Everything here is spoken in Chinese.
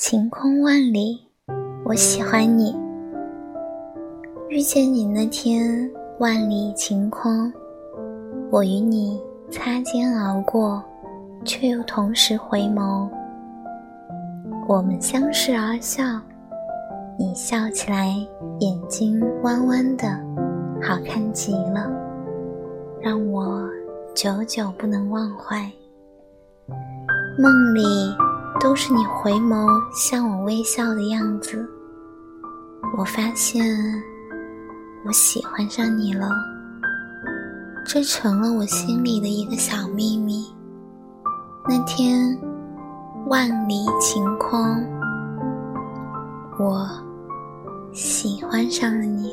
晴空万里，我喜欢你。遇见你那天，万里晴空，我与你擦肩而过，却又同时回眸。我们相视而笑，你笑起来眼睛弯弯的，好看极了，让我久久不能忘怀。梦里都是你回眸向我微笑的样子，我发现我喜欢上你了，这成了我心里的一个小秘密。那天万里晴空，我喜欢上了你。